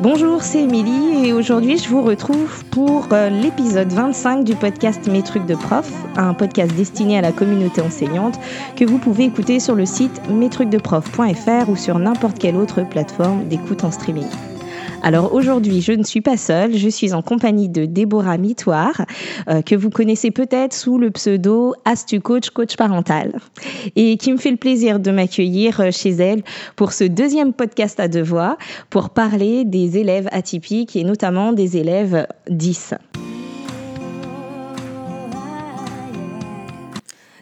Bonjour, c'est Émilie et aujourd'hui je vous retrouve pour euh, l'épisode 25 du podcast Mes trucs de prof, un podcast destiné à la communauté enseignante que vous pouvez écouter sur le site mestrucsdeprof.fr ou sur n'importe quelle autre plateforme d'écoute en streaming. Alors aujourd'hui, je ne suis pas seule, je suis en compagnie de Déborah Mitoire, euh, que vous connaissez peut-être sous le pseudo Astu Coach, coach parental, et qui me fait le plaisir de m'accueillir euh, chez elle pour ce deuxième podcast à deux voix pour parler des élèves atypiques et notamment des élèves 10.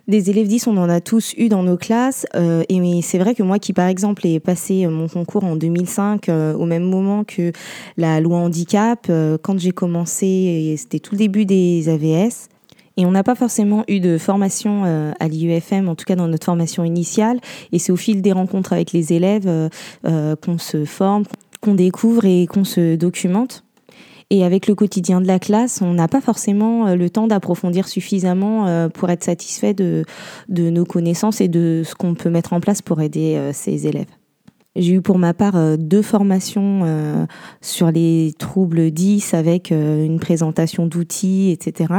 Des élèves 10, on en a tous eu dans nos classes. Euh, et c'est vrai que moi qui, par exemple, ai passé mon concours en 2005 euh, au même moment que la loi handicap, euh, quand j'ai commencé, c'était tout le début des AVS. Et on n'a pas forcément eu de formation à l'IUFM, en tout cas dans notre formation initiale. Et c'est au fil des rencontres avec les élèves qu'on se forme, qu'on découvre et qu'on se documente. Et avec le quotidien de la classe, on n'a pas forcément euh, le temps d'approfondir suffisamment euh, pour être satisfait de, nos connaissances et de ce qu'on peut mettre en place pour aider euh, ces élèves. J'ai eu pour ma part deux formations sur les troubles 10 avec une présentation d'outils, etc.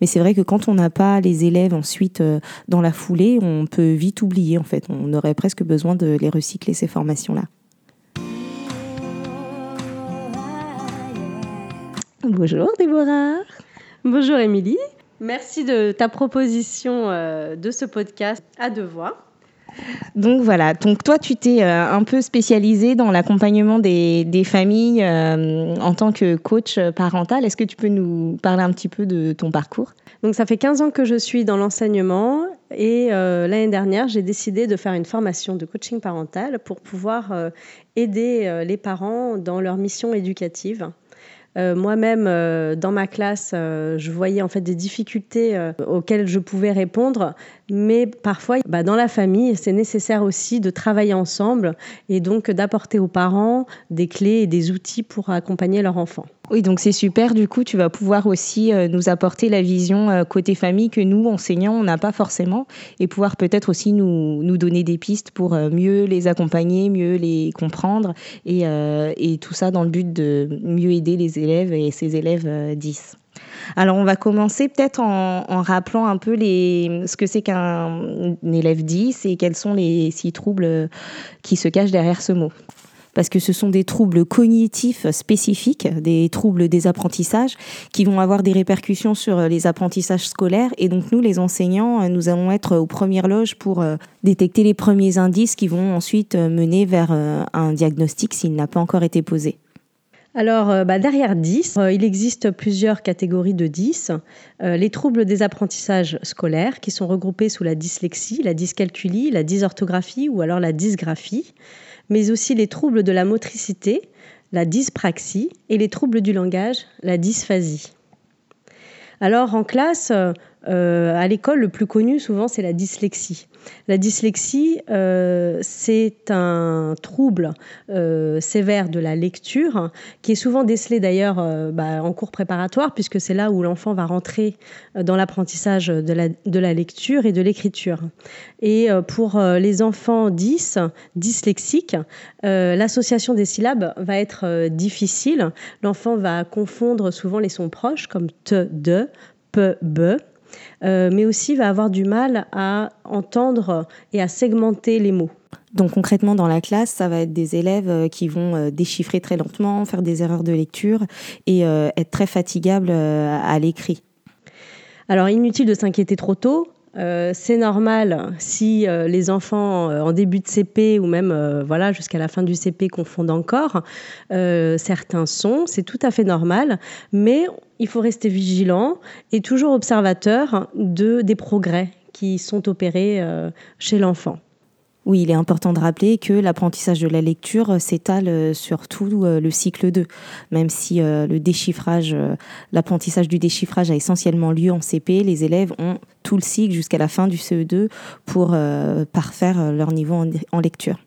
Mais c'est vrai que quand on n'a pas les élèves ensuite dans la foulée, on peut vite oublier en fait. On aurait presque besoin de les recycler ces formations-là. Bonjour Déborah. Bonjour Émilie. Merci de ta proposition euh, de ce podcast à deux voix. Donc voilà, donc toi tu t'es euh, un peu spécialisée dans l'accompagnement des, familles euh, en tant que coach parental. Est-ce que tu peux nous parler un petit peu de ton parcours? Donc ça fait 15 ans que je suis dans l'enseignement et l'année dernière j'ai décidé de faire une formation de coaching parental pour pouvoir aider les parents dans leur mission éducative. Euh, moi-même, euh, dans ma classe, euh, je voyais en fait des difficultés auxquelles je pouvais répondre, mais parfois, bah, dans la famille, c'est nécessaire aussi de travailler ensemble et donc d'apporter aux parents des clés et des outils pour accompagner leur enfant. Oui, donc c'est super. Du coup, tu vas pouvoir aussi nous apporter la vision côté famille que nous, enseignants, on n'a pas forcément et pouvoir peut-être aussi nous, donner des pistes pour mieux les accompagner, mieux les comprendre et, et tout ça dans le but de mieux aider les élèves et ces élèves 10. Euh, Alors on va commencer peut-être en, rappelant un peu les, ce que c'est qu'un élève 10 et quels sont les six troubles qui se cachent derrière ce mot parce que ce sont des troubles cognitifs spécifiques, des troubles des apprentissages qui vont avoir des répercussions sur les apprentissages scolaires. Et donc nous, les enseignants, nous allons être aux premières loges pour euh, détecter les premiers indices qui vont ensuite mener vers euh, un diagnostic s'il n'a pas encore été posé. Alors, euh, bah, derrière 10, euh, il existe plusieurs catégories de 10. Euh, les troubles des apprentissages scolaires, qui sont regroupés sous la dyslexie, la dyscalculie, la dysorthographie ou alors la dysgraphie, mais aussi les troubles de la motricité, la dyspraxie, et les troubles du langage, la dysphasie. Alors, en classe, euh, à l'école, le plus connu souvent, c'est la dyslexie. La dyslexie, euh, c'est un trouble euh, sévère de la lecture qui est souvent décelé d'ailleurs bah, en cours préparatoire puisque c'est là où l'enfant va rentrer dans l'apprentissage de la, lecture et de l'écriture. Et pour les enfants 10, dyslexiques, l'association des syllabes va être difficile. L'enfant va confondre souvent les sons proches comme te, de, pe, be euh, mais aussi va avoir du mal à entendre et à segmenter les mots. Donc concrètement dans la classe, ça va être des élèves euh, qui vont euh, déchiffrer très lentement, faire des erreurs de lecture et être très fatigables à l'écrit. Alors inutile de s'inquiéter trop tôt. C'est normal si les enfants en début de CP ou même voilà jusqu'à la fin du CP confondent encore certains sons, c'est tout à fait normal, mais il faut rester vigilant et toujours observateur de, des progrès qui sont opérés euh, chez l'enfant. Oui, il est important de rappeler que l'apprentissage de la lecture euh, s'étale euh, sur tout le cycle 2, même si le déchiffrage, l'apprentissage du déchiffrage a essentiellement lieu en CP, les élèves ont tout le cycle jusqu'à la fin du CE2 pour parfaire leur niveau en lecture.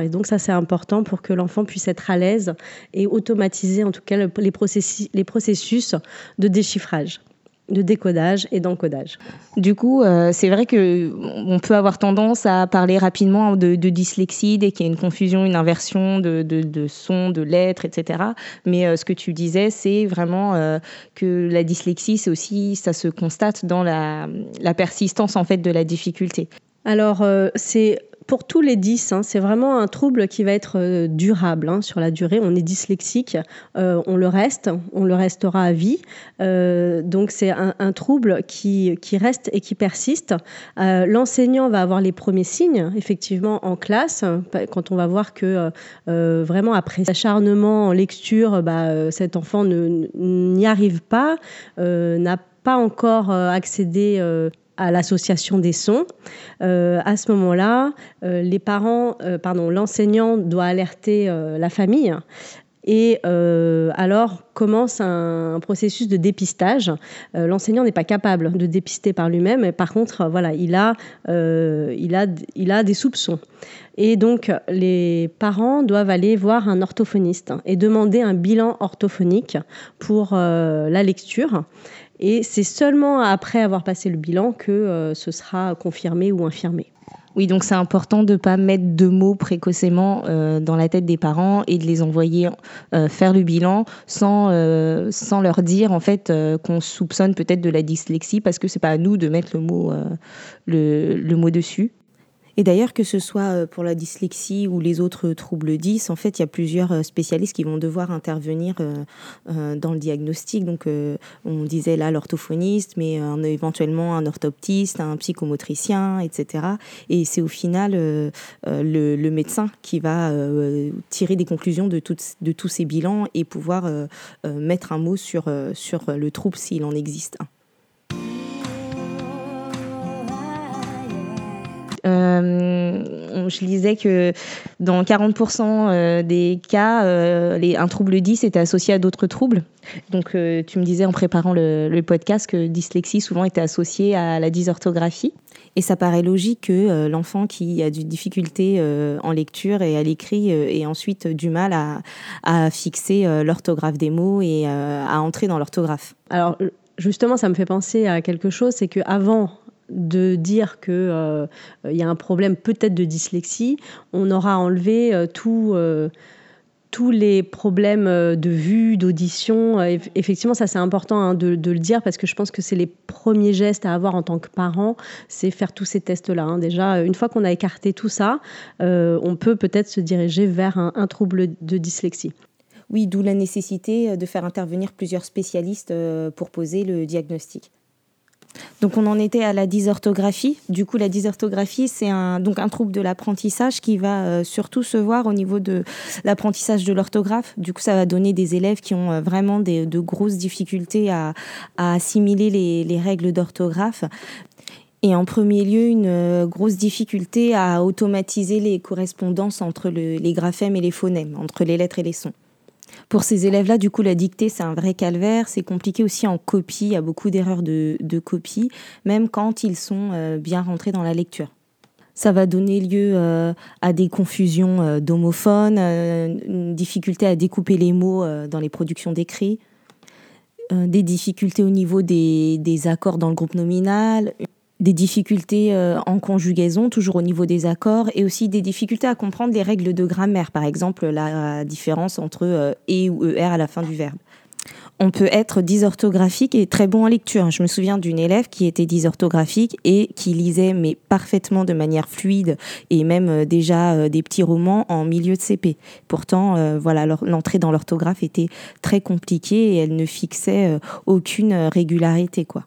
Et donc ça c'est important pour que l'enfant puisse être à l'aise et automatiser en tout cas les processus de déchiffrage. De décodage et d'encodage. Du coup, euh, c'est vrai que on peut avoir tendance à parler rapidement de, dyslexie dès qu'il y a une confusion, une inversion de, de, sons, de lettres, etc. Mais euh, ce que tu disais, c'est vraiment euh, que la dyslexie, c'est aussi, ça se constate dans la, la persistance en fait de la difficulté. Alors, c'est pour tous les 10, hein, c'est vraiment un trouble qui va être euh, durable hein, sur la durée. On est dyslexique, euh, on le reste, on le restera à vie. Euh, donc c'est un, trouble qui, reste et qui persiste. L'enseignant va avoir les premiers signes, effectivement, en classe, quand on va voir que vraiment après acharnement en lecture, bah, cet enfant n'y arrive pas, n'a pas encore accédé à l'association des sons. Euh, à ce moment-là, euh, les parents, euh, pardon, l'enseignant doit alerter la famille. Et alors commence un, processus de dépistage. L'enseignant n'est pas capable de dépister par lui-même, par contre, voilà, il a, il a, il a des soupçons. Et donc, les parents doivent aller voir un orthophoniste et demander un bilan orthophonique pour la lecture. Et c'est seulement après avoir passé le bilan que euh, ce sera confirmé ou infirmé. Oui, donc c'est important de ne pas mettre de mots précocement euh, dans la tête des parents et de les envoyer euh, faire le bilan sans, sans leur dire en fait qu'on soupçonne peut-être de la dyslexie parce que c'est pas à nous de mettre le mot, le, le mot dessus. Et d'ailleurs, que ce soit euh, pour la dyslexie ou les autres troubles 10, en fait, il y a plusieurs euh, spécialistes qui vont devoir intervenir euh, dans le diagnostic. Donc, on disait là l'orthophoniste, mais éventuellement un orthoptiste, un psychomotricien, etc. Et c'est au final le, médecin qui va tirer des conclusions de, de tous ces bilans et pouvoir mettre un mot sur, sur le trouble s'il en existe un. Je lisais que dans 40% euh, des cas, euh, les, un trouble 10 était associé à d'autres troubles. Donc, tu me disais en préparant le, podcast que dyslexie souvent était associée à la dysorthographie. Et ça paraît logique que l'enfant qui a des difficultés en lecture et à l'écrit ait ensuite du mal à, à fixer l'orthographe des mots et à entrer dans l'orthographe. Alors, justement, ça me fait penser à quelque chose, c'est qu'avant, de dire qu'il euh, y a un problème peut-être de dyslexie, on aura enlevé euh, euh, tous les problèmes de vue, d'audition. Effectivement, ça c'est important hein, de, le dire parce que je pense que c'est les premiers gestes à avoir en tant que parent, c'est faire tous ces tests-là. Hein. Déjà, une fois qu'on a écarté tout ça, on peut peut-être se diriger vers un trouble de dyslexie. Oui, d'où la nécessité de faire intervenir plusieurs spécialistes pour poser le diagnostic. Donc on en était à la dysorthographie. Du coup, la dysorthographie, c'est un, donc un trouble de l'apprentissage qui va euh, surtout se voir au niveau de l'apprentissage de l'orthographe. Du coup, ça va donner des élèves qui ont euh, vraiment de grosses difficultés à, assimiler les, règles d'orthographe. Et en premier lieu, une euh, grosse difficulté à automatiser les correspondances entre les graphèmes et les phonèmes, entre les lettres et les sons. Pour ces élèves-là, du coup, la dictée, c'est un vrai calvaire. C'est compliqué aussi en copie. Il y a beaucoup d'erreurs de, copie, même quand ils sont euh, bien rentrés dans la lecture. Ça va donner lieu euh, à des confusions euh, d'homophones, une difficulté à découper les mots dans les productions d'écrits, des difficultés au niveau des, des accords dans le groupe nominal, des difficultés euh, en conjugaison, toujours au niveau des accords, et aussi des difficultés à comprendre les règles de grammaire, par exemple la différence entre euh, et ou er à la fin du verbe. On peut être dysorthographique et très bon en lecture. Je me souviens d'une élève qui était dysorthographique et qui lisait mais parfaitement de manière fluide et même euh, déjà des petits romans en milieu de CP. Pourtant, voilà, l'entrée dans l'orthographe était très compliquée et elle ne fixait aucune régularité, quoi.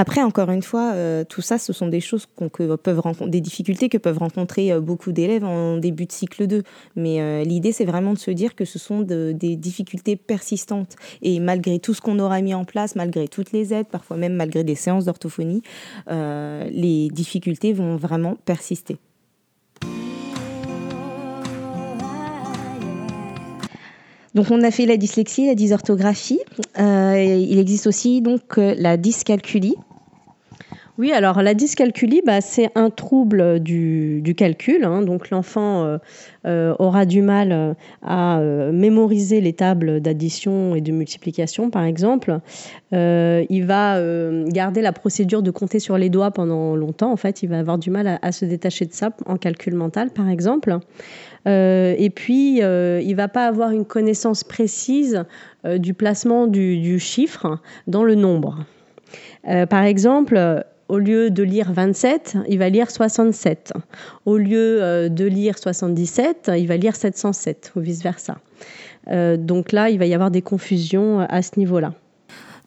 Après, encore une fois, euh, tout ça, ce sont des choses que peuvent rencontrer, des difficultés que peuvent rencontrer euh, beaucoup d'élèves en début de cycle 2. Mais euh, l'idée, c'est vraiment de se dire que ce sont des difficultés persistantes. Et malgré tout ce qu'on aura mis en place, malgré toutes les aides, parfois même malgré des séances d'orthophonie, les difficultés vont vraiment persister. Donc on a fait la dyslexie, la dysorthographie. il existe aussi donc la dyscalculie. Oui, alors la dyscalculie, bah, c'est un trouble du, calcul. Hein. donc l'enfant euh, euh, aura du mal euh, à mémoriser les tables d'addition et de multiplication, par exemple. il va garder la procédure de compter sur les doigts pendant longtemps. En fait, il va avoir du mal à, se détacher de ça en calcul mental, par exemple. Et puis, il va pas avoir une connaissance précise du placement du, chiffre dans le nombre. par exemple, au lieu de lire 27, il va lire 67. Au lieu euh, de lire 77, il va lire 707 ou vice-versa. Euh, donc là, il va y avoir des confusions à ce niveau-là.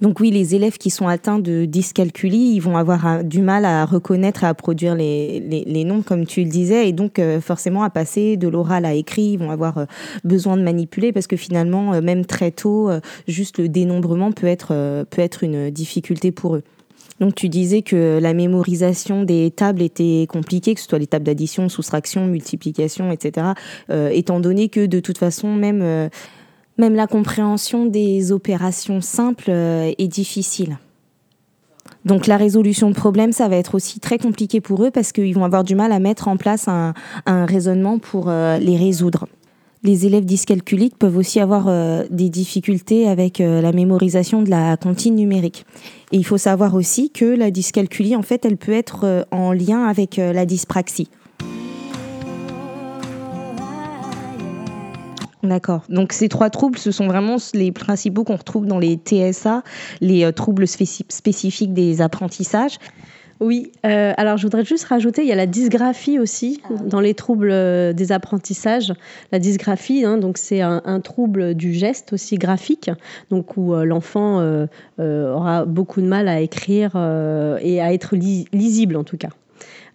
Donc oui, les élèves qui sont atteints de dyscalculie, ils vont avoir euh, du mal à reconnaître et à produire les, les, nombres, comme tu le disais, et donc forcément à passer de l'oral à écrit, ils vont avoir besoin de manipuler parce que finalement, même très tôt, juste le dénombrement peut être, peut être une difficulté pour eux. Donc tu disais que la mémorisation des tables était compliquée, que ce soit les tables d'addition, soustraction, multiplication, etc. Euh, étant donné que de toute façon, même, euh, même la compréhension des opérations simples euh, est difficile. Donc la résolution de problèmes, ça va être aussi très compliqué pour eux parce qu'ils vont avoir du mal à mettre en place un, raisonnement pour les résoudre les élèves dyscalculiques peuvent aussi avoir euh, des difficultés avec euh, la mémorisation de la comptine numérique. Et il faut savoir aussi que la dyscalculie, en fait, elle peut être euh, en lien avec la dyspraxie. D'accord. Donc ces trois troubles, ce sont vraiment les principaux qu'on retrouve dans les TSA, les troubles spécifiques des apprentissages. Oui, euh, alors je voudrais juste rajouter, il y a la dysgraphie aussi ah dans les troubles euh, des apprentissages. La dysgraphie, hein, donc c'est un, trouble du geste aussi graphique, donc où euh, l'enfant aura beaucoup de mal à écrire et à être lisible en tout cas.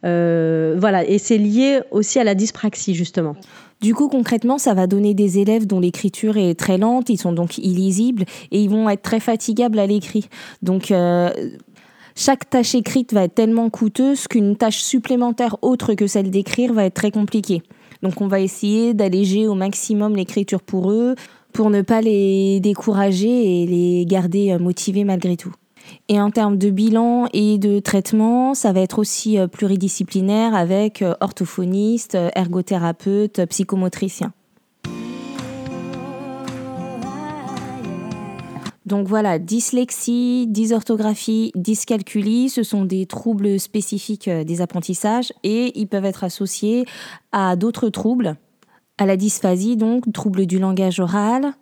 voilà, et c'est lié aussi à la dyspraxie justement. Du coup, concrètement, ça va donner des élèves dont l'écriture est très lente, ils sont donc illisibles et ils vont être très fatigables à l'écrit. Donc, chaque tâche écrite va être tellement coûteuse qu'une tâche supplémentaire autre que celle d'écrire va être très compliquée. Donc on va essayer d'alléger au maximum l'écriture pour eux, pour ne pas les décourager et les garder euh, motivés malgré tout. Et en termes de bilan et de traitement, ça va être aussi euh, pluridisciplinaire avec euh, orthophoniste, ergothérapeute, psychomotricien. Donc voilà, dyslexie, dysorthographie, dyscalculie, ce sont des troubles spécifiques euh, des apprentissages et ils peuvent être associés à d'autres troubles, à la dysphasie donc, troubles du langage oral,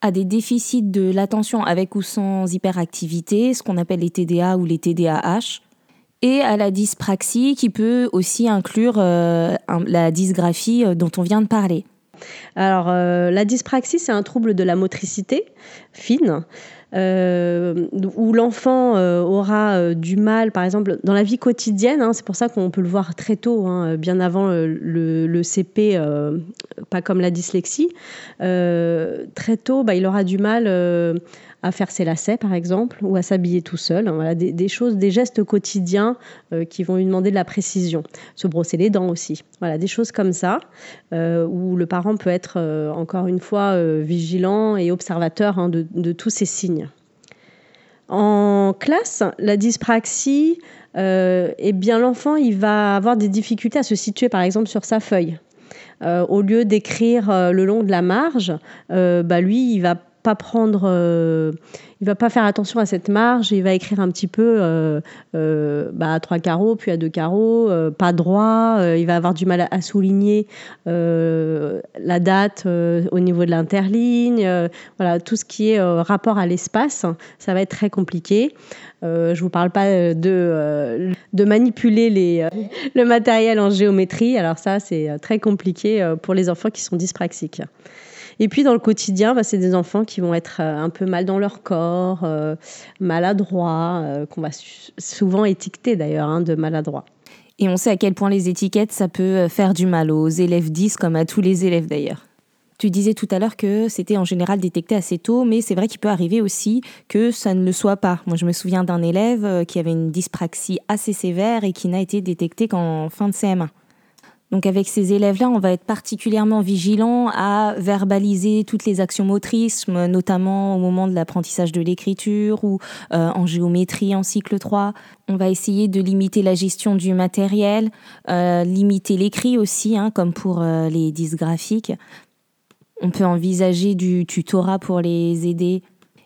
à des déficits de l'attention avec ou sans hyperactivité, ce qu'on appelle les TDA ou les TDAH, et à la dyspraxie qui peut aussi inclure euh, la dysgraphie euh, dont on vient de parler. Alors, euh, la dyspraxie, c'est un trouble de la motricité fine. Euh, où l'enfant euh, aura du mal, par exemple, dans la vie quotidienne, hein, c'est pour ça qu'on peut le voir très tôt, hein, bien avant le, CP, pas comme la dyslexie, très tôt, bah, il aura du mal à faire ses lacets, par exemple, ou à s'habiller tout seul. Voilà, des, choses, des gestes quotidiens euh, qui vont lui demander de la précision. Se brosser les dents aussi. Voilà, des choses comme ça, euh, où le parent peut être, euh, encore une fois, vigilant et observateur hein, de, tous ces signes. En classe, la dyspraxie, eh bien l'enfant, il va avoir des difficultés à se situer, par exemple, sur sa feuille. au lieu d'écrire le long de la marge, bah lui, il va pas prendre, euh, il va pas faire attention à cette marge, il va écrire un petit peu euh, euh, bah, à trois carreaux, puis à deux carreaux, pas droit, il va avoir du mal à, souligner la date au niveau de l'interligne, voilà, tout ce qui est rapport à l'espace, ça va être très compliqué. je ne vous parle pas de, de manipuler le matériel en géométrie, alors ça c'est très compliqué pour les enfants qui sont dyspraxiques. Et puis dans le quotidien, bah, c'est des enfants qui vont être euh, un peu mal dans leur corps, euh, maladroits, euh, qu'on va souvent étiqueter d'ailleurs hein, de maladroits. Et on sait à quel point les étiquettes, ça peut faire du mal aux élèves 10 comme à tous les élèves d'ailleurs. Tu disais tout à l'heure que c'était en général détecté assez tôt, mais c'est vrai qu'il peut arriver aussi que ça ne le soit pas. Moi, je me souviens d'un élève qui avait une dyspraxie assez sévère et qui n'a été détecté qu'en fin de CM1. Donc avec ces élèves-là, on va être particulièrement vigilant à verbaliser toutes les actions motrices, notamment au moment de l'apprentissage de l'écriture ou euh, en géométrie en cycle 3. On va essayer de limiter la gestion du matériel, euh, limiter l'écrit aussi, hein, comme pour euh, les dysgraphiques. On peut envisager du tutorat pour les aider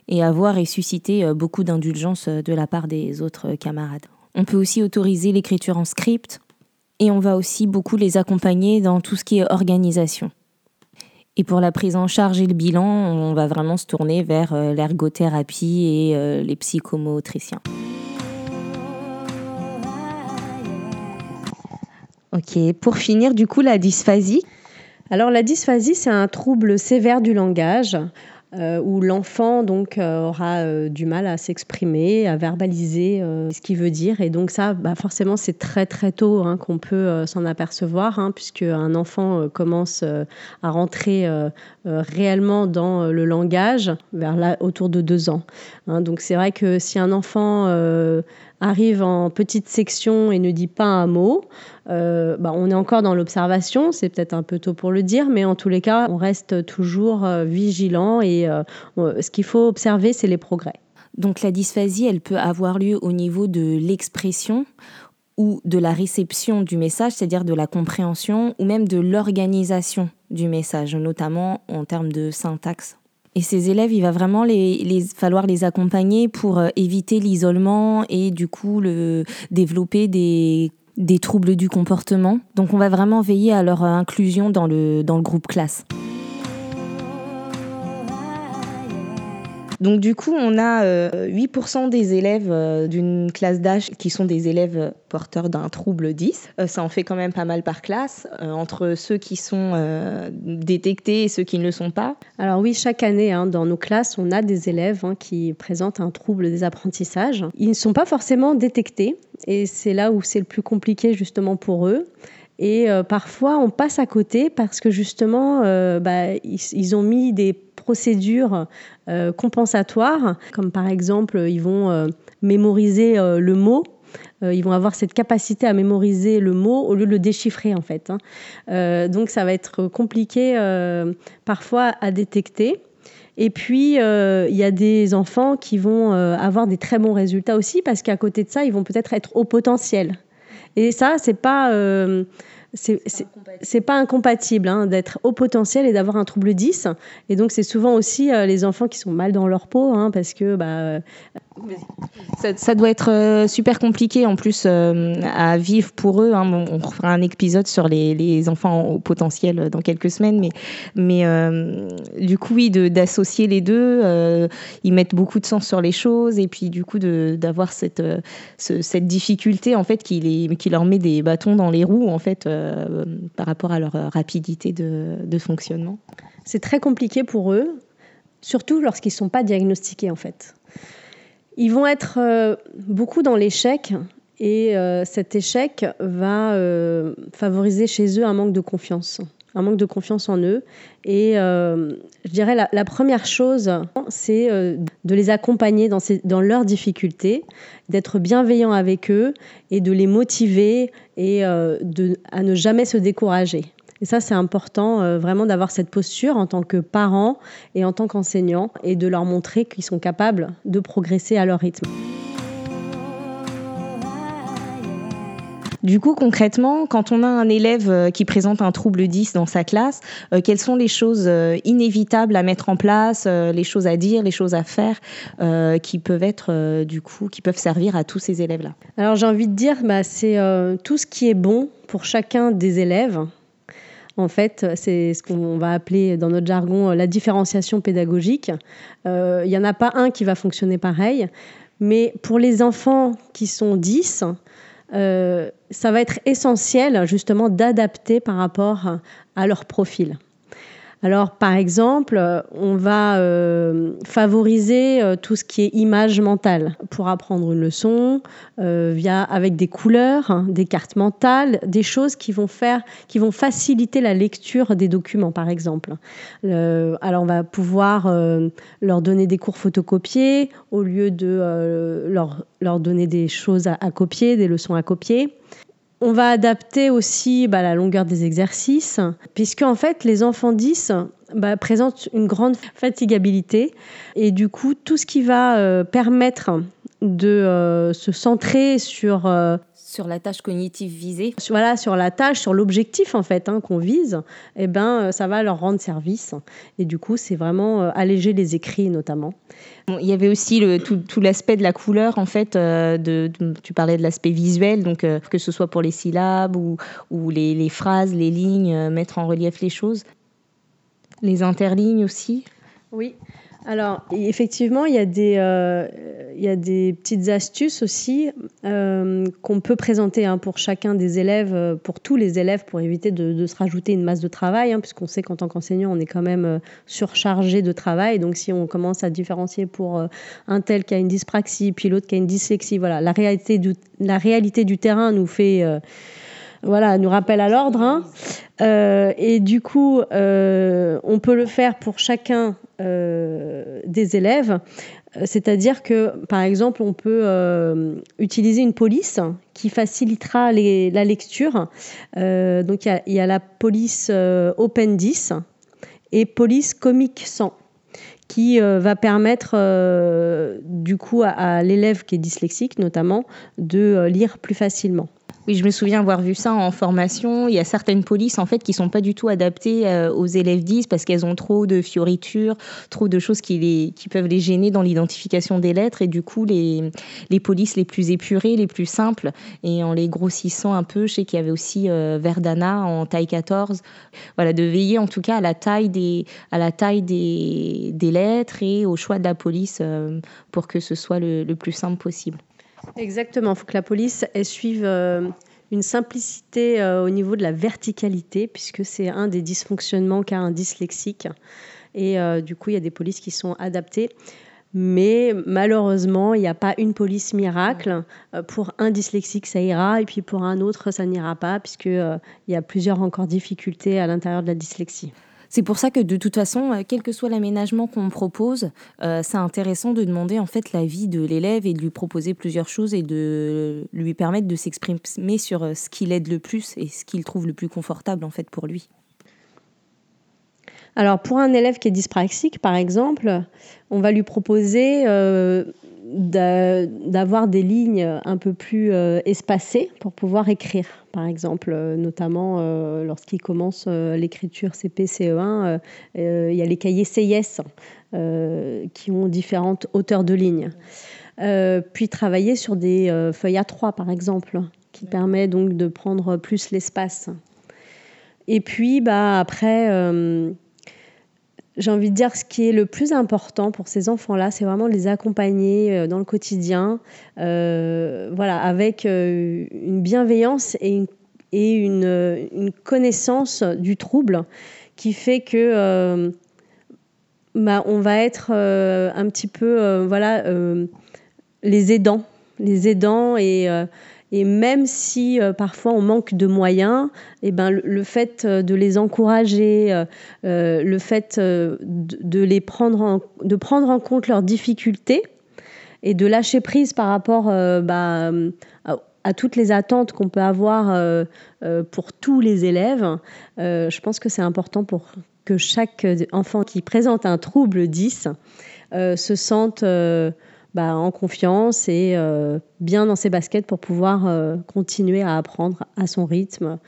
et avoir et susciter beaucoup d'indulgence de la part des autres camarades. On peut aussi autoriser l'écriture en script et on va aussi beaucoup les accompagner dans tout ce qui est organisation. Et pour la prise en charge et le bilan, on va vraiment se tourner vers euh, l'ergothérapie et euh, les psychomotriciens. Ok, pour finir, du coup, la dysphasie. Alors la dysphasie, c'est un trouble sévère du langage euh, où l'enfant donc euh, aura euh, du mal à s'exprimer, à verbaliser ce qu'il veut dire. Et donc ça, bah, forcément, c'est très très tôt hein, qu'on peut s'en apercevoir, hein, puisque un enfant commence à rentrer réellement dans le langage vers autour de deux ans. Hein. donc c'est vrai que si un enfant arrive en petite section et ne dit pas un mot, euh, bah, on est encore dans l'observation, c'est peut-être un peu tôt pour le dire, mais en tous les cas, on reste toujours euh, vigilant et euh, ce qu'il faut observer, c'est les progrès. Donc la dysphasie, elle peut avoir lieu au niveau de l'expression ou de la réception du message, c'est-à-dire de la compréhension ou même de l'organisation du message, notamment en termes de syntaxe. Et ces élèves, il va vraiment falloir les accompagner pour euh, éviter l'isolement et du coup développer des, troubles du comportement. Donc on va vraiment veiller à leur inclusion dans le, dans le groupe classe. Donc du coup, on a 8% euh, des élèves euh, d'une classe d'âge qui sont des élèves porteurs d'un trouble 10. Euh, ça en fait quand même pas mal par classe, entre ceux qui sont détectés et ceux qui ne le sont pas. Alors oui, chaque année, hein, dans nos classes, on a des élèves hein, qui présentent un trouble des apprentissages. Ils ne sont pas forcément détectés, et c'est là où c'est le plus compliqué justement pour eux. Et parfois, on passe à côté parce que justement, bah, ils, ont mis des procédures euh, compensatoires, comme par exemple, ils vont euh, mémoriser euh, le mot ils vont avoir cette capacité à mémoriser le mot au lieu de le déchiffrer en fait. Hein. donc ça va être compliqué parfois à détecter. Et puis, il y a des enfants qui vont avoir des très bons résultats aussi parce qu'à côté de ça, ils vont peut-être être au potentiel. Et ça, c'est pas c'est pas incompatible hein, d'être au potentiel et d'avoir un trouble 10. Et donc, c'est souvent aussi euh, les enfants qui sont mal dans leur peau hein, parce que bah, euh, ça, doit être euh, super compliqué en plus euh, à vivre pour eux. Hein. On, fera un épisode sur les, enfants au potentiel dans quelques semaines, mais, euh, du coup, oui, d'associer les deux, ils mettent beaucoup de sens sur les choses et puis du coup d'avoir cette, difficulté en fait qui leur met des bâtons dans les roues en fait par rapport à leur rapidité de, de fonctionnement. C'est très compliqué pour eux, surtout lorsqu'ils ne sont pas diagnostiqués en fait. Ils vont être euh, beaucoup dans l'échec et euh, cet échec va euh, favoriser chez eux un manque de confiance, un manque de confiance en eux. Et je dirais la, première chose, c'est de les accompagner dans, leurs difficultés, d'être bienveillant avec eux et de les motiver et à ne jamais se décourager. Et ça, c'est important euh, vraiment d'avoir cette posture en tant que parent et en tant qu'enseignant et de leur montrer qu'ils sont capables de progresser à leur rythme. Du coup, concrètement, quand on a un élève euh, qui présente un trouble 10 dans sa classe, euh, quelles sont les choses inévitables à mettre en place, les choses à dire, les choses à faire qui peuvent être du coup, qui peuvent servir à tous ces élèves-là? Alors j'ai envie de dire, bah, c'est tout ce qui est bon pour chacun des élèves en fait, c'est ce qu'on va appeler dans notre jargon la différenciation pédagogique. Euh, il n'y en a pas un qui va fonctionner pareil, mais pour les enfants qui sont 10, euh, ça va être essentiel justement d'adapter par rapport à leur profil. Alors, par exemple, on va euh, favoriser euh, tout ce qui est image mentale pour apprendre une leçon euh, via avec des couleurs, hein, des cartes mentales, des choses qui vont faire, qui vont faciliter la lecture des documents, par exemple. alors, on va pouvoir leur donner des cours photocopiés au lieu de leur, leur donner des choses à copier, des leçons à copier On va adapter aussi bah, la longueur des exercices, puisque en fait, les enfants 10 bah, présentent une grande fatigabilité. Et du coup, tout ce qui va euh, permettre de euh, se centrer sur sur la tâche cognitive visée? Voilà, sur la tâche, sur l'objectif en fait hein, qu'on vise, eh ben, euh, ça va leur rendre service. Et du coup, c'est vraiment euh, alléger les écrits notamment. il y avait aussi le, tout, l'aspect de la couleur en fait. Euh, de, tu parlais de l'aspect visuel, donc que ce soit pour les syllabes ou, ou les, les, phrases, les lignes, mettre en relief les choses. Les interlignes aussi? Oui. Alors, effectivement, il y, a des, euh, il y a des petites astuces aussi euh, qu'on peut présenter hein, pour chacun des élèves, euh, pour tous les élèves, pour éviter de, se rajouter une masse de travail, hein, puisqu'on sait qu'en tant qu'enseignant, on est quand même surchargé de travail. Donc, si on commence à différencier pour un tel qui a une dyspraxie, puis l'autre qui a une dyslexie, voilà, la réalité du, la réalité du terrain nous fait voilà, nous rappelle à l'ordre. Hein. et du coup, on peut le faire pour chacun euh, des élèves. Euh, c'est-à-dire que, par exemple, on peut euh, utiliser une police qui facilitera la lecture. donc, il y, a la police Open 10 et police Comic 100 qui va permettre du coup à l'élève qui est dyslexique notamment de lire plus facilement. Oui, je me souviens avoir vu ça en formation. Il y a certaines polices en fait qui sont pas du tout adaptées euh, aux élèves 10 parce qu'elles ont trop de fioritures, trop de choses qui, les, qui peuvent les gêner dans l'identification des lettres et du coup les, les polices les plus épurées, les plus simples et en les grossissant un peu, je sais qu'il y avait aussi euh, Verdana en taille 14. Voilà, de veiller en tout cas à la taille des, à la taille des, des lettres et au choix de la police euh, pour que ce soit le, le plus simple possible. Exactement, il faut que la police suive euh, une simplicité euh, au niveau de la verticalité, puisque c'est un des dysfonctionnements qu'a un dyslexique. Et euh, du coup, il y a des polices qui sont adaptées. Mais malheureusement, il n'y a pas une police miracle. Pour un dyslexique, ça ira, et puis pour un autre, ça n'ira pas, puisqu'il y a plusieurs encore difficultés à l'intérieur de la dyslexie. C'est pour ça que de toute façon, euh, quel que soit l'aménagement qu'on propose, euh, c'est intéressant de demander en fait l'avis de l'élève et de lui proposer plusieurs choses et de lui permettre de s'exprimer sur euh, ce qui l'aide le plus et ce qu'il trouve le plus confortable en fait pour lui. Alors pour un élève qui est dyspraxique, par exemple, on va lui proposer d'avoir des lignes un peu plus euh, espacées pour pouvoir écrire. Par exemple, euh, notamment euh, lorsqu'il commence l'écriture CP-CE1, il y a les cahiers CIS qui ont différentes hauteurs de lignes. puis travailler sur des feuilles A3, par exemple, qui permet donc de prendre plus l'espace. Et puis, bah, après j'ai envie de dire ce qui est le plus important pour ces enfants-là, c'est vraiment les accompagner euh, dans le quotidien, euh, voilà, avec euh, une bienveillance et une, et une, une, connaissance du trouble qui fait que bah, on va être un petit peu, voilà, les aidants, les aidants et et même si euh, parfois on manque de moyens, et eh ben, le, fait euh, de les encourager, euh, le fait de, les prendre en, de prendre en compte leurs difficultés et de lâcher prise par rapport bah, à, toutes les attentes qu'on peut avoir pour tous les élèves, je pense que c'est important pour que chaque enfant qui présente un trouble 10 se sente bah, en confiance et euh, bien dans ses baskets pour pouvoir euh, continuer à apprendre à son rythme.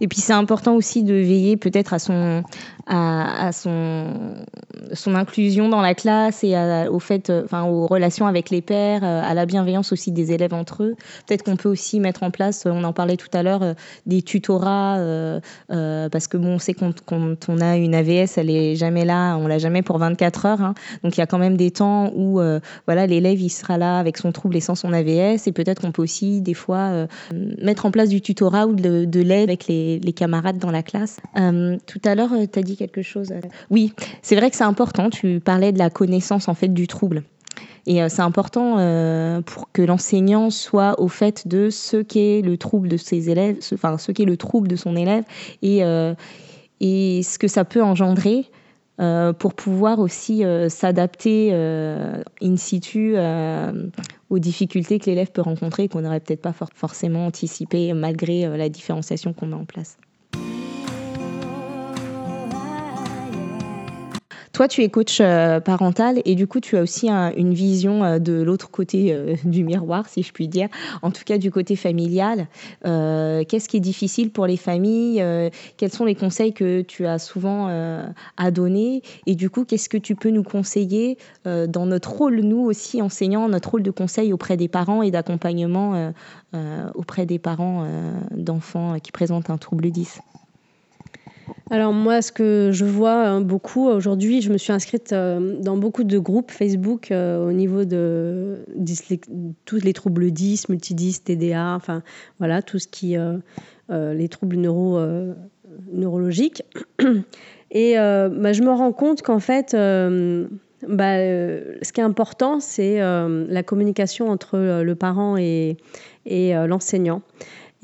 Et puis c'est important aussi de veiller peut-être à son à, son son inclusion dans la classe et au fait, euh, enfin aux relations avec les pairs, à la bienveillance aussi des élèves entre eux. Peut-être qu'on peut aussi mettre en place, on en parlait tout à l'heure, des tutorats parce que bon, on sait quand, quand, on a une AVS, elle est jamais là, on l'a jamais pour 24 heures. Hein. Donc il y a quand même des temps où voilà l'élève il sera là avec son trouble et sans son AVS. Et peut-être qu'on peut aussi, des fois, euh, mettre en place du tutorat ou de, l'aide avec les, camarades dans la classe. Euh, tout à l'heure, euh, tu as dit quelque chose. Oui, c'est vrai que c'est important. Tu parlais de la connaissance, en fait, du trouble. Et c'est important pour que l'enseignant soit au fait de ce qu'est le trouble de ses élèves, enfin ce qu'est le trouble de son élève et, et ce que ça peut engendrer euh, pour pouvoir aussi euh, s'adapter euh, in situ aux difficultés que l'élève peut rencontrer et qu'on n'aurait peut-être pas forcément anticipé malgré la différenciation qu'on met en place. Toi, tu es coach euh, parental et du coup, tu as aussi une vision euh, de l'autre côté euh, du miroir, si je puis dire, en tout cas du côté familial. Qu'est-ce qui est difficile pour les familles Quels sont les conseils que tu as souvent à donner Et du coup, qu'est-ce que tu peux nous conseiller dans notre rôle, nous aussi enseignants, notre rôle de conseil auprès des parents et d'accompagnement auprès des parents d'enfants qui présentent un trouble 10 alors moi, ce que je vois hein, beaucoup aujourd'hui, je me suis inscrite euh, dans beaucoup de groupes Facebook euh, au niveau de tous les troubles 10, multidis, TDA, enfin voilà, tout ce qui, euh, les troubles neuro, neurologiques. Et bah, je me rends compte qu'en fait, bah, ce qui est important, c'est la communication entre le parent et l'enseignant.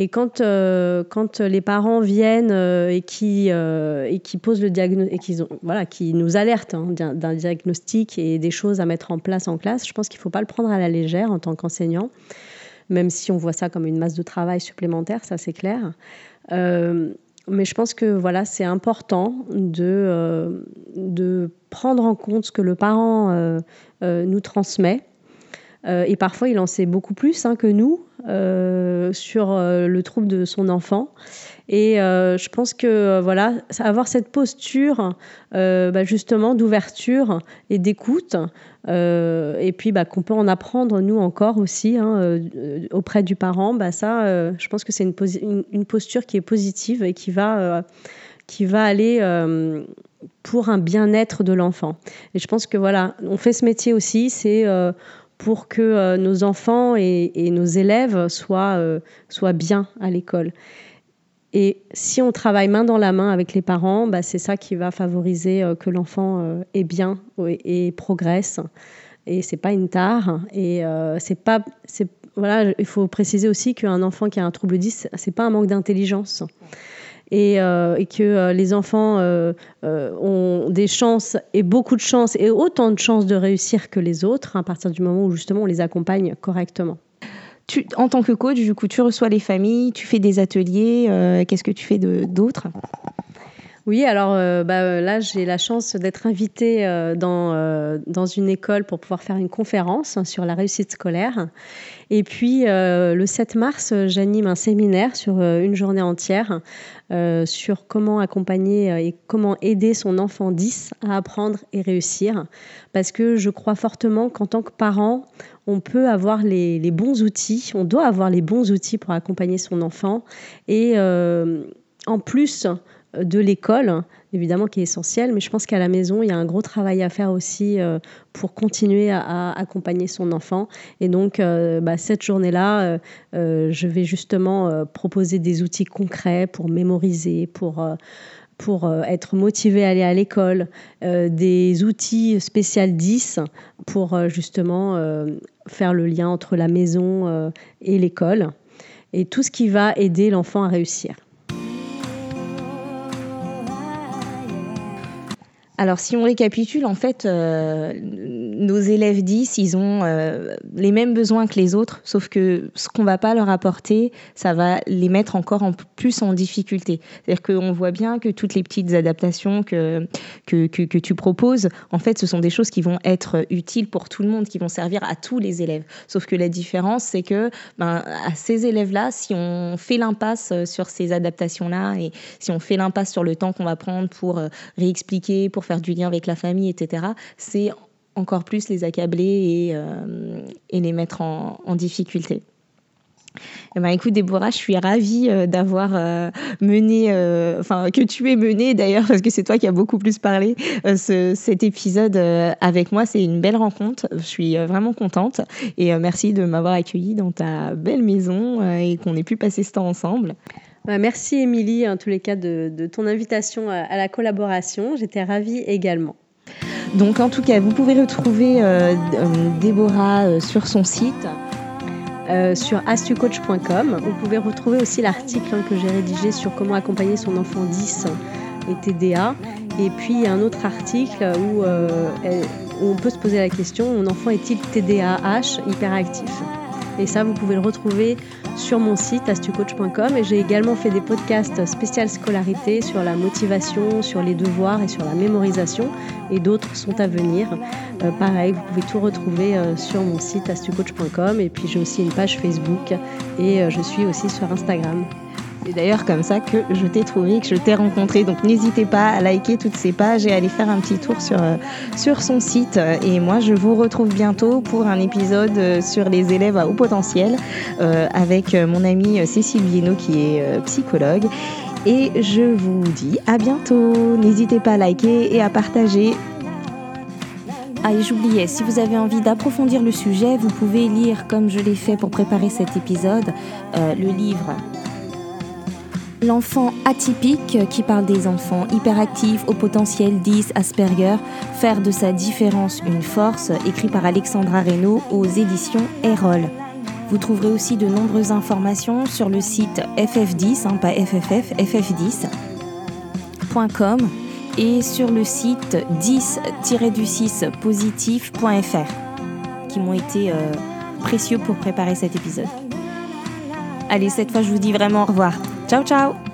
Et quand, euh, quand les parents viennent euh, et, qui, euh, et qui posent le diagnostic, qui, voilà, qui nous alertent hein, d'un diagnostic et des choses à mettre en place en classe, je pense qu'il ne faut pas le prendre à la légère en tant qu'enseignant, même si on voit ça comme une masse de travail supplémentaire, ça c'est clair. mais je pense que voilà, c'est important de, de prendre en compte ce que le parent nous transmet euh, et parfois, il en sait beaucoup plus hein, que nous euh, sur euh, le trouble de son enfant. Et je pense que voilà, avoir cette posture bah, justement d'ouverture et d'écoute, et puis bah, qu'on peut en apprendre nous encore aussi hein, auprès du parent, bah, ça, je pense que c'est une, posture qui est positive et qui va, qui va aller pour un bien-être de l'enfant. Et je pense que voilà, on fait ce métier aussi, c'est pour que euh, nos enfants et, nos élèves soient, euh, soient bien à l'école. Et si on travaille main dans la main avec les parents, bah, c'est ça qui va favoriser euh, que l'enfant est bien et, progresse. Et c'est pas une tare. Et c'est pas, voilà, il faut préciser aussi qu'un enfant qui a un trouble 10, c'est pas un manque d'intelligence et, euh, et que euh, les enfants euh, ont des chances et beaucoup de chances et autant de chances de réussir que les autres à partir du moment où justement on les accompagne correctement. Tu, en tant que coach, du coup, tu reçois les familles, tu fais des ateliers. Qu'est-ce que tu fais d'autre? Oui, alors bah, là, j'ai la chance d'être invitée dans, dans une école pour pouvoir faire une conférence sur la réussite scolaire. Et puis, le 7 mars, j'anime un séminaire sur une journée entière euh, sur comment accompagner euh, et comment aider son enfant 10 à apprendre et réussir. Parce que je crois fortement qu'en tant que parent, on peut avoir les, bons outils, on doit avoir les bons outils pour accompagner son enfant. Et euh, en plus, de l'école, évidemment, qui est essentiel, mais je pense qu'à la maison, il y a un gros travail à faire aussi euh, pour continuer à, accompagner son enfant. Et donc, euh, bah, cette journée-là, euh, je vais justement proposer des outils concrets pour mémoriser, pour pour être motivé à aller à l'école, des outils spécial 10 pour justement faire le lien entre la maison et l'école, et tout ce qui va aider l'enfant à réussir. Alors si on récapitule, en fait, euh, nos élèves 10, ils ont euh, les mêmes besoins que les autres, sauf que ce qu'on va pas leur apporter, ça va les mettre encore en plus en difficulté. C'est-à-dire qu'on voit bien que toutes les petites adaptations que, que, que, tu proposes, en fait, ce sont des choses qui vont être utiles pour tout le monde, qui vont servir à tous les élèves. Sauf que la différence, c'est que ben, à ces élèves-là, si on fait l'impasse sur ces adaptations-là et si on fait l'impasse sur le temps qu'on va prendre pour euh, réexpliquer, pour faire du lien avec la famille, etc., c'est encore plus les accabler et, euh, les mettre en, en difficulté. Eh ben, écoute, Déborah, je suis ravie euh, d'avoir euh, mené, enfin, que tu aies mené d'ailleurs, parce que c'est toi qui as beaucoup plus parlé, ce, cet épisode avec moi. C'est une belle rencontre. Je suis vraiment contente. Et merci de m'avoir accueillie dans ta belle maison et qu'on ait pu passer ce temps ensemble. Bah, merci Émilie, en tous les cas, de, ton invitation à, la collaboration. J'étais ravie également. Donc en tout cas, vous pouvez retrouver euh, euh, Déborah euh, sur son site. sur astucoach.com. Vous pouvez retrouver aussi l'article hein, que j'ai rédigé sur comment accompagner son enfant 10 et TDA. Et puis un autre article où, où on peut se poser la question, mon enfant est-il TDAH hyperactif? Et ça, vous pouvez le retrouver sur mon site astucoach.com. Et j'ai également fait des podcasts spécial scolarité sur la motivation, sur les devoirs et sur la mémorisation. Et d'autres sont à venir. Euh, pareil, vous pouvez tout retrouver euh, sur mon site astucoach.com. Et puis j'ai aussi une page Facebook et euh, je suis aussi sur Instagram. C'est d'ailleurs comme ça que je t'ai trouvé, que je t'ai rencontré. Donc n'hésitez pas à liker toutes ces pages et à aller faire un petit tour sur, euh, sur son site. Et moi, je vous retrouve bientôt pour un épisode euh, sur les élèves à haut potentiel euh, avec mon amie Cécile Viennot qui est psychologue. Et je vous dis à bientôt. N'hésitez pas à liker et à partager. Ah et j'oubliais, si vous avez envie d'approfondir le sujet, vous pouvez lire, comme je l'ai fait pour préparer cet épisode, le livre L'enfant atypique qui parle des enfants hyperactifs au potentiel 10 Asperger, faire de sa différence une force, écrit par Alexandra Reynaud aux éditions Erol. Vous trouverez aussi de nombreuses informations sur le site ff10, hein, pas fff, ff10.com et sur le site 10-6 positif.fr qui m'ont été euh, précieux pour préparer cet épisode. Allez, cette fois je vous dis vraiment au revoir. Ciao, ciao